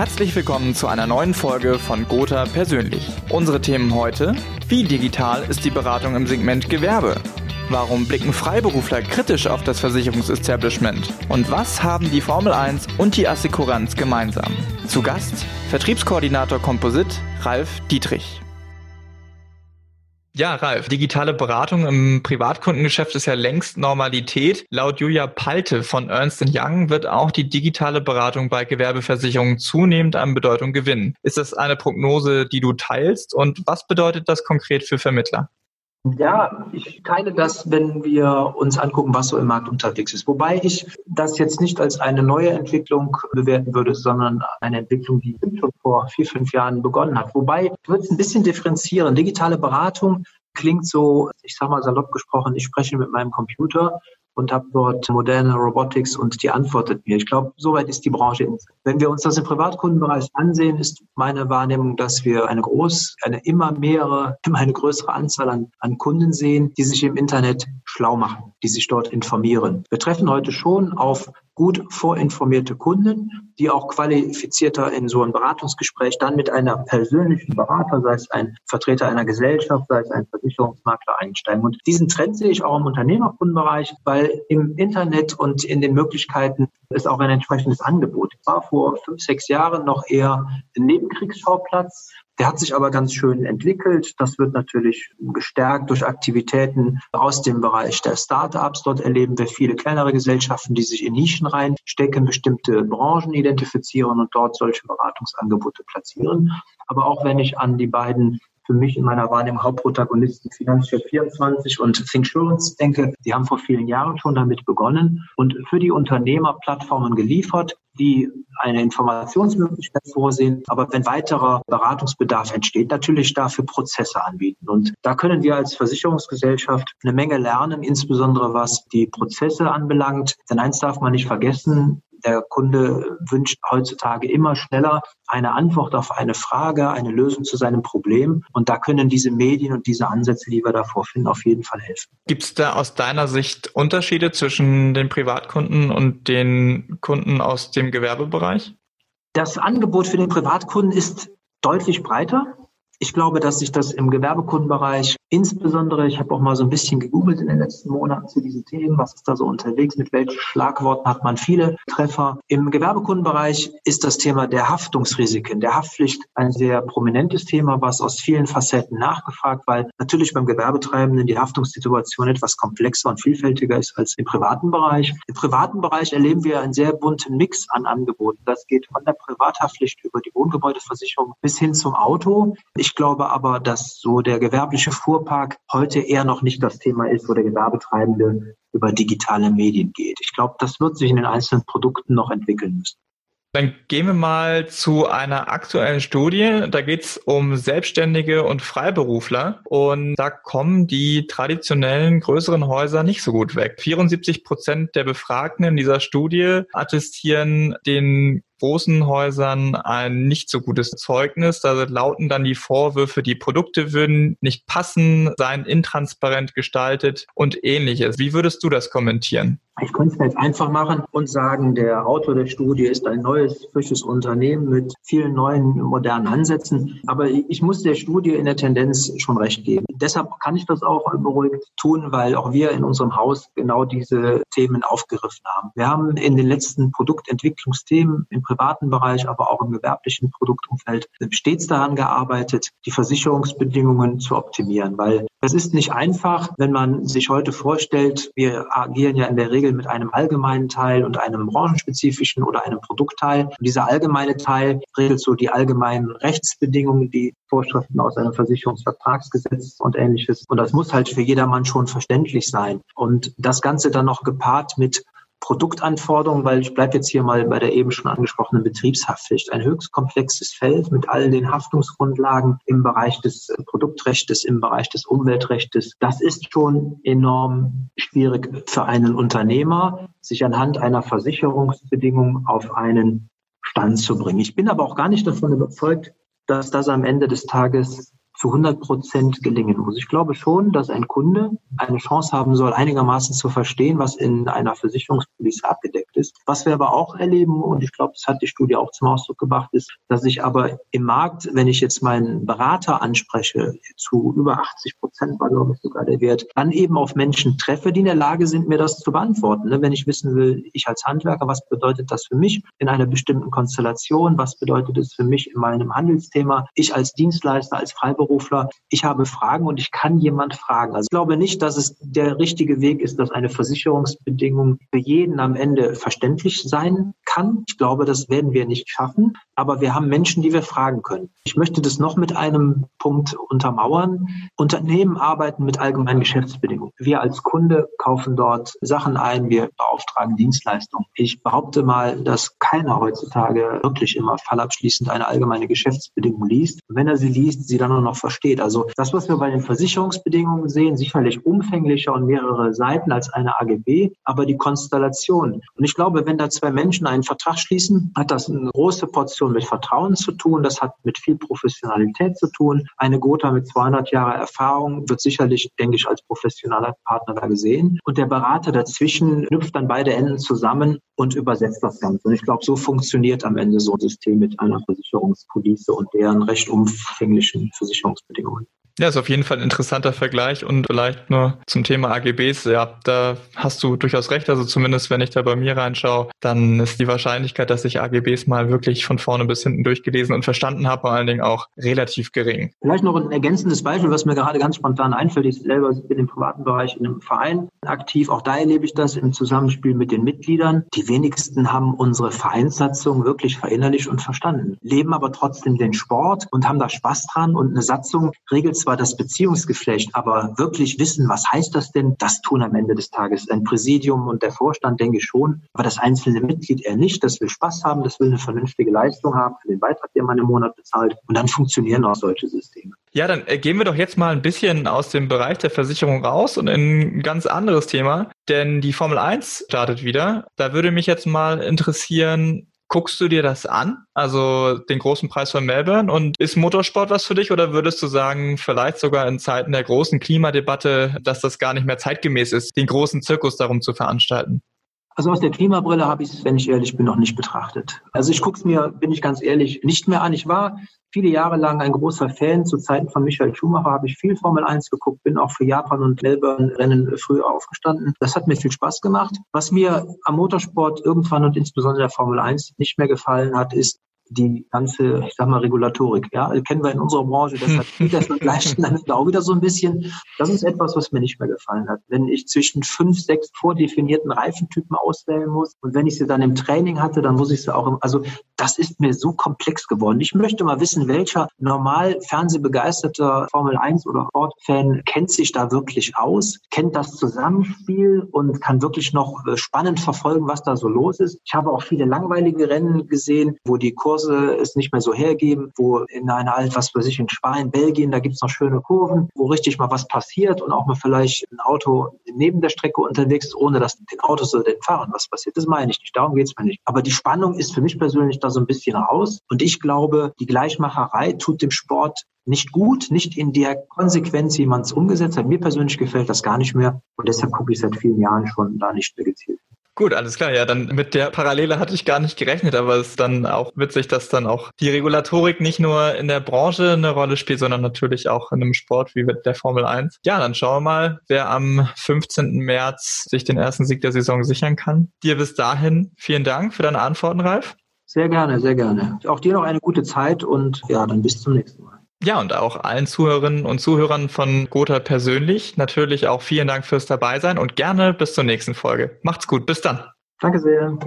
Herzlich willkommen zu einer neuen Folge von Gotha Persönlich. Unsere Themen heute: Wie digital ist die Beratung im Segment Gewerbe? Warum blicken Freiberufler kritisch auf das Versicherungsestablishment? Und was haben die Formel 1 und die Assekuranz gemeinsam? Zu Gast Vertriebskoordinator Composit Ralf Dietrich. Ja, Ralf, digitale Beratung im Privatkundengeschäft ist ja längst Normalität. Laut Julia Palte von Ernst Young wird auch die digitale Beratung bei Gewerbeversicherungen zunehmend an Bedeutung gewinnen. Ist das eine Prognose, die du teilst? Und was bedeutet das konkret für Vermittler? Ja, ich teile das, wenn wir uns angucken, was so im Markt unterwegs ist. Wobei ich das jetzt nicht als eine neue Entwicklung bewerten würde, sondern eine Entwicklung, die schon vor vier, fünf Jahren begonnen hat. Wobei ich würde es ein bisschen differenzieren. Digitale Beratung klingt so, ich sage mal salopp gesprochen, ich spreche mit meinem Computer und habe dort moderne Robotics und die antwortet mir. Ich glaube, soweit ist die Branche. Wenn wir uns das im Privatkundenbereich ansehen, ist meine Wahrnehmung, dass wir eine groß, eine immer mehrere, immer eine größere Anzahl an, an Kunden sehen, die sich im Internet schlau machen, die sich dort informieren. Wir treffen heute schon auf gut vorinformierte Kunden, die auch qualifizierter in so ein Beratungsgespräch dann mit einer persönlichen Berater, sei es ein Vertreter einer Gesellschaft, sei es ein Versicherungsmakler einsteigen. Und diesen Trend sehe ich auch im Unternehmerkundenbereich, weil im Internet und in den Möglichkeiten ist auch ein entsprechendes Angebot. Ich war vor fünf, sechs Jahren noch eher ein Nebenkriegsschauplatz der hat sich aber ganz schön entwickelt. Das wird natürlich gestärkt durch Aktivitäten aus dem Bereich der Startups. Dort erleben wir viele kleinere Gesellschaften, die sich in Nischen reinstecken, bestimmte Branchen identifizieren und dort solche Beratungsangebote platzieren. Aber auch wenn ich an die beiden für mich in meiner Wahrnehmung Hauptprotagonisten Finanzchef 24 und Thinksurance denke, die haben vor vielen Jahren schon damit begonnen und für die Unternehmer Plattformen geliefert, die eine Informationsmöglichkeit vorsehen, aber wenn weiterer Beratungsbedarf entsteht, natürlich dafür Prozesse anbieten. Und da können wir als Versicherungsgesellschaft eine Menge lernen, insbesondere was die Prozesse anbelangt. Denn eins darf man nicht vergessen, der Kunde wünscht heutzutage immer schneller eine Antwort auf eine Frage, eine Lösung zu seinem Problem. Und da können diese Medien und diese Ansätze, die wir da vorfinden, auf jeden Fall helfen. Gibt es da aus deiner Sicht Unterschiede zwischen den Privatkunden und den Kunden aus dem Gewerbebereich? Das Angebot für den Privatkunden ist deutlich breiter. Ich glaube, dass sich das im Gewerbekundenbereich insbesondere, ich habe auch mal so ein bisschen gegoogelt in den letzten Monaten zu diesen Themen, was ist da so unterwegs, mit welchen Schlagworten hat man viele Treffer. Im Gewerbekundenbereich ist das Thema der Haftungsrisiken, der Haftpflicht ein sehr prominentes Thema, was aus vielen Facetten nachgefragt, weil natürlich beim Gewerbetreibenden die Haftungssituation etwas komplexer und vielfältiger ist als im privaten Bereich. Im privaten Bereich erleben wir einen sehr bunten Mix an Angeboten. Das geht von der Privathaftpflicht über die Wohngebäudeversicherung bis hin zum Auto. Ich glaube aber, dass so der gewerbliche Fuhrpark heute eher noch nicht das Thema ist, wo der Gewerbetreibende über digitale Medien geht. Ich glaube, das wird sich in den einzelnen Produkten noch entwickeln müssen. Dann gehen wir mal zu einer aktuellen Studie. Da geht es um Selbstständige und Freiberufler. Und da kommen die traditionellen größeren Häuser nicht so gut weg. 74 Prozent der Befragten in dieser Studie attestieren den großen Häusern ein nicht so gutes Zeugnis. Da lauten dann die Vorwürfe, die Produkte würden nicht passen, seien intransparent gestaltet und ähnliches. Wie würdest du das kommentieren? Ich könnte es jetzt einfach machen und sagen, der Autor der Studie ist ein neues, frisches Unternehmen mit vielen neuen, modernen Ansätzen. Aber ich muss der Studie in der Tendenz schon recht geben. Deshalb kann ich das auch beruhigt tun, weil auch wir in unserem Haus genau diese Themen aufgegriffen haben. Wir haben in den letzten Produktentwicklungsthemen im privaten Bereich, aber auch im gewerblichen Produktumfeld stets daran gearbeitet, die Versicherungsbedingungen zu optimieren, weil es ist nicht einfach, wenn man sich heute vorstellt, wir agieren ja in der Regel mit einem allgemeinen Teil und einem branchenspezifischen oder einem Produktteil. Und dieser allgemeine Teil regelt so die allgemeinen Rechtsbedingungen, die Vorschriften aus einem Versicherungsvertragsgesetz und ähnliches. Und das muss halt für jedermann schon verständlich sein. Und das Ganze dann noch gepaart mit Produktanforderungen, weil ich bleibe jetzt hier mal bei der eben schon angesprochenen Betriebshaftpflicht. Ein höchst komplexes Feld mit all den Haftungsgrundlagen im Bereich des Produktrechtes, im Bereich des Umweltrechtes. Das ist schon enorm schwierig für einen Unternehmer, sich anhand einer Versicherungsbedingung auf einen Stand zu bringen. Ich bin aber auch gar nicht davon überzeugt, dass das am Ende des Tages zu 100 Prozent gelingen muss. Ich glaube schon, dass ein Kunde eine Chance haben soll, einigermaßen zu verstehen, was in einer Versicherungspolice abgedeckt ist. Was wir aber auch erleben, und ich glaube, das hat die Studie auch zum Ausdruck gebracht, ist, dass ich aber im Markt, wenn ich jetzt meinen Berater anspreche, zu über 80 Prozent war, glaube ich, sogar der Wert, dann eben auf Menschen treffe, die in der Lage sind, mir das zu beantworten. Ne? Wenn ich wissen will, ich als Handwerker, was bedeutet das für mich in einer bestimmten Konstellation? Was bedeutet es für mich in meinem Handelsthema? Ich als Dienstleister, als Freiberufler, ich habe Fragen und ich kann jemand fragen. Also ich glaube nicht, dass es der richtige Weg ist, dass eine Versicherungsbedingung für jeden am Ende verständlich sein kann. Ich glaube, das werden wir nicht schaffen. Aber wir haben Menschen, die wir fragen können. Ich möchte das noch mit einem Punkt untermauern. Unternehmen arbeiten mit allgemeinen Geschäftsbedingungen. Wir als Kunde kaufen dort Sachen ein, wir beauftragen Dienstleistungen. Ich behaupte mal, dass keiner heutzutage wirklich immer fallabschließend eine allgemeine Geschäftsbedingung liest. wenn er sie liest, sie dann auch noch versteht. Also das, was wir bei den Versicherungsbedingungen sehen, sicherlich umfänglicher und mehrere Seiten als eine AGB, aber die Konstellation. Und ich glaube, wenn da zwei Menschen einen Vertrag schließen, hat das eine große Portion mit Vertrauen zu tun. Das hat mit viel Professionalität zu tun. Eine Gotha mit 200 Jahre Erfahrung wird sicherlich, denke ich, als professioneller Partner da gesehen. Und der Berater dazwischen knüpft dann beide Enden zusammen und übersetzt das Ganze. Und ich glaube, so funktioniert am Ende so ein System mit einer Versicherungspolice und deren recht umfänglichen Versicherungsbedingungen. Ja, ist auf jeden Fall ein interessanter Vergleich und vielleicht nur zum Thema AGBs. Ja, da hast du durchaus recht. Also zumindest, wenn ich da bei mir reinschaue, dann ist die Wahrscheinlichkeit, dass ich AGBs mal wirklich von vorne bis hinten durchgelesen und verstanden habe, vor allen Dingen auch relativ gering. Vielleicht noch ein ergänzendes Beispiel, was mir gerade ganz spontan einfällt. Ich selber bin im privaten Bereich in einem Verein aktiv. Auch da erlebe ich das im Zusammenspiel mit den Mitgliedern. Die wenigsten haben unsere Vereinssatzung wirklich verinnerlicht und verstanden, leben aber trotzdem den Sport und haben da Spaß dran. Und eine Satzung regelt zwar zwar das Beziehungsgeflecht, aber wirklich wissen, was heißt das denn, das tun am Ende des Tages ein Präsidium und der Vorstand, denke ich schon, aber das einzelne Mitglied eher nicht. Das will Spaß haben, das will eine vernünftige Leistung haben für den Beitrag, den man im Monat bezahlt. Und dann funktionieren auch solche Systeme. Ja, dann äh, gehen wir doch jetzt mal ein bisschen aus dem Bereich der Versicherung raus und in ein ganz anderes Thema, denn die Formel 1 startet wieder. Da würde mich jetzt mal interessieren, Guckst du dir das an? Also den großen Preis von Melbourne? Und ist Motorsport was für dich oder würdest du sagen, vielleicht sogar in Zeiten der großen Klimadebatte, dass das gar nicht mehr zeitgemäß ist, den großen Zirkus darum zu veranstalten? Also aus der Klimabrille habe ich es, wenn ich ehrlich bin, noch nicht betrachtet. Also ich gucke es mir, bin ich ganz ehrlich, nicht mehr an. Ich war viele Jahre lang ein großer Fan. Zu Zeiten von Michael Schumacher habe ich viel Formel 1 geguckt, bin auch für Japan und Melbourne Rennen früher aufgestanden. Das hat mir viel Spaß gemacht. Was mir am Motorsport irgendwann und insbesondere der Formel 1 nicht mehr gefallen hat, ist die ganze, ich sag mal, Regulatorik. Ja, kennen wir in unserer Branche, deshalb geht das Vergleichen dann auch wieder so ein bisschen. Das ist etwas, was mir nicht mehr gefallen hat. Wenn ich zwischen fünf, sechs vordefinierten Reifentypen auswählen muss und wenn ich sie dann im Training hatte, dann muss ich sie auch im, also das ist mir so komplex geworden. Ich möchte mal wissen, welcher normal fernsehbegeisterter Formel 1 oder Sportfan kennt sich da wirklich aus, kennt das Zusammenspiel und kann wirklich noch äh, spannend verfolgen, was da so los ist. Ich habe auch viele langweilige Rennen gesehen, wo die Kurse es nicht mehr so hergeben, wo in einer Alt, was weiß ich, in Spanien, Belgien, da gibt es noch schöne Kurven, wo richtig mal was passiert und auch mal vielleicht ein Auto neben der Strecke unterwegs ist, ohne dass den Autos oder den Fahrern was passiert. Das meine ich nicht, darum geht es mir nicht. Aber die Spannung ist für mich persönlich da so ein bisschen raus. Und ich glaube, die Gleichmacherei tut dem Sport nicht gut, nicht in der Konsequenz, wie man es umgesetzt hat. Mir persönlich gefällt das gar nicht mehr. Und deshalb gucke ich seit vielen Jahren schon da nicht mehr gezielt. Gut, alles klar. Ja, dann mit der Parallele hatte ich gar nicht gerechnet, aber es ist dann auch witzig, dass dann auch die Regulatorik nicht nur in der Branche eine Rolle spielt, sondern natürlich auch in einem Sport wie der Formel 1. Ja, dann schauen wir mal, wer am 15. März sich den ersten Sieg der Saison sichern kann. Dir bis dahin vielen Dank für deine Antworten, Ralf. Sehr gerne, sehr gerne. Auch dir noch eine gute Zeit und ja, dann bis zum nächsten Mal. Ja, und auch allen Zuhörerinnen und Zuhörern von Gotha persönlich natürlich auch vielen Dank fürs Dabeisein und gerne bis zur nächsten Folge. Macht's gut, bis dann. Danke sehr.